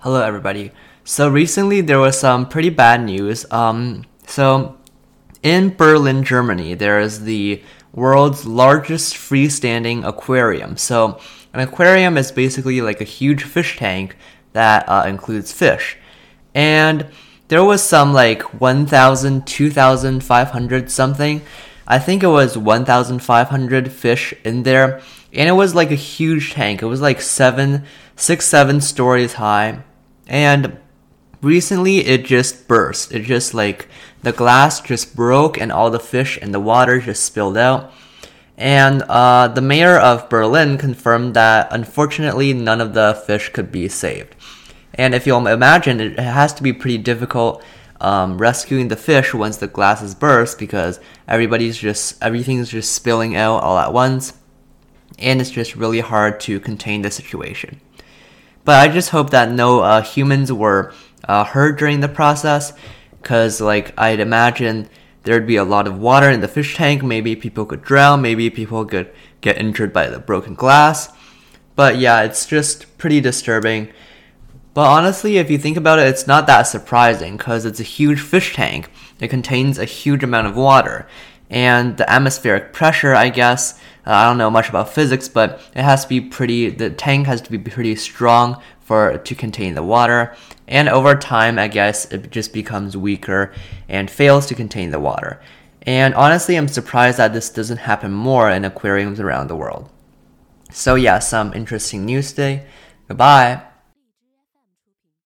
Hello, everybody. So recently there was some pretty bad news. Um, so in Berlin, Germany, there is the world's largest freestanding aquarium. So an aquarium is basically like a huge fish tank that uh, includes fish, and there was some like 1,000, 2,500 something. I think it was 1,500 fish in there, and it was like a huge tank. It was like seven, six, seven stories high, and recently it just burst. It just like the glass just broke, and all the fish and the water just spilled out. And uh, the mayor of Berlin confirmed that unfortunately none of the fish could be saved. And if you'll imagine, it has to be pretty difficult um, rescuing the fish once the glasses burst because everybody's just everything's just spilling out all at once, and it's just really hard to contain the situation. But I just hope that no uh, humans were uh, hurt during the process, because like I'd imagine there'd be a lot of water in the fish tank. Maybe people could drown. Maybe people could get injured by the broken glass. But yeah, it's just pretty disturbing. But honestly, if you think about it, it's not that surprising because it's a huge fish tank. It contains a huge amount of water. And the atmospheric pressure, I guess, uh, I don't know much about physics, but it has to be pretty, the tank has to be pretty strong for to contain the water. And over time, I guess it just becomes weaker and fails to contain the water. And honestly, I'm surprised that this doesn't happen more in aquariums around the world. So yeah, some interesting news today. Goodbye.